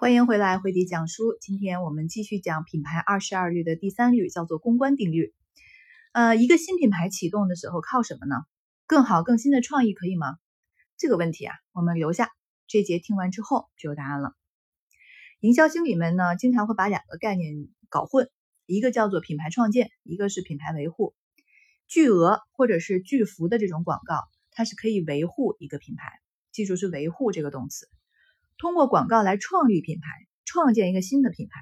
欢迎回来，回迪讲书。今天我们继续讲品牌二十二律的第三律，叫做公关定律。呃，一个新品牌启动的时候靠什么呢？更好、更新的创意可以吗？这个问题啊，我们留下这节听完之后就有答案了。营销经理们呢，经常会把两个概念搞混，一个叫做品牌创建，一个是品牌维护。巨额或者是巨幅的这种广告，它是可以维护一个品牌，记住是维护这个动词。通过广告来创立品牌，创建一个新的品牌，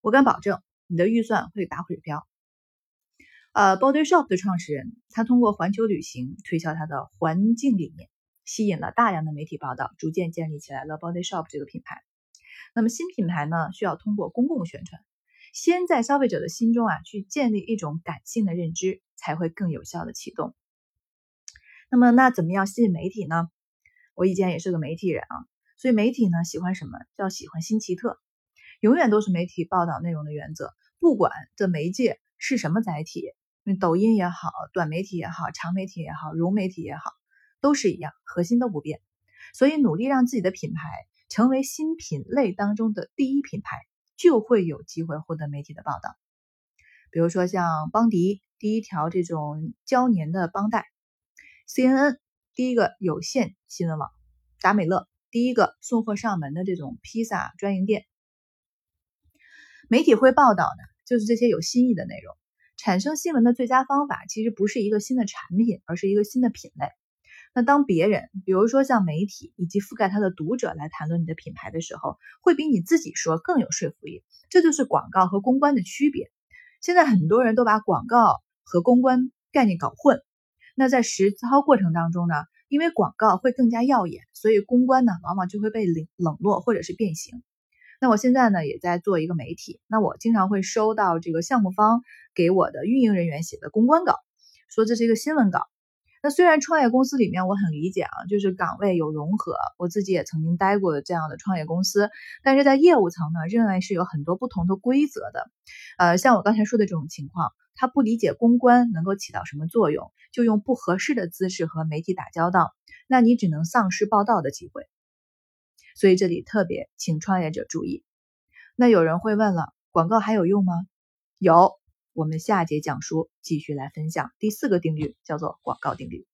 我敢保证你的预算会打水漂。呃，Body Shop 的创始人，他通过环球旅行推销他的环境理念，吸引了大量的媒体报道，逐渐建立起来了 Body Shop 这个品牌。那么新品牌呢，需要通过公共宣传，先在消费者的心中啊去建立一种感性的认知，才会更有效的启动。那么那怎么样吸引媒体呢？我以前也是个媒体人啊。所以媒体呢喜欢什么？叫喜欢新奇特，永远都是媒体报道内容的原则。不管这媒介是什么载体，抖音也好，短媒体也好，长媒体也好，融媒体也好，都是一样，核心都不变。所以努力让自己的品牌成为新品类当中的第一品牌，就会有机会获得媒体的报道。比如说像邦迪第一条这种胶粘的邦带，CNN 第一个有线新闻网，达美乐。第一个送货上门的这种披萨专营店，媒体会报道的就是这些有新意的内容。产生新闻的最佳方法，其实不是一个新的产品，而是一个新的品类。那当别人，比如说像媒体以及覆盖他的读者来谈论你的品牌的时候，会比你自己说更有说服力。这就是广告和公关的区别。现在很多人都把广告和公关概念搞混。那在实操过程当中呢？因为广告会更加耀眼，所以公关呢往往就会被冷冷落或者是变形。那我现在呢也在做一个媒体，那我经常会收到这个项目方给我的运营人员写的公关稿，说这是一个新闻稿。那虽然创业公司里面我很理解啊，就是岗位有融合，我自己也曾经待过的这样的创业公司，但是在业务层呢，认为是有很多不同的规则的。呃，像我刚才说的这种情况。他不理解公关能够起到什么作用，就用不合适的姿势和媒体打交道，那你只能丧失报道的机会。所以这里特别请创业者注意。那有人会问了，广告还有用吗？有，我们下节讲书继续来分享第四个定律，叫做广告定律。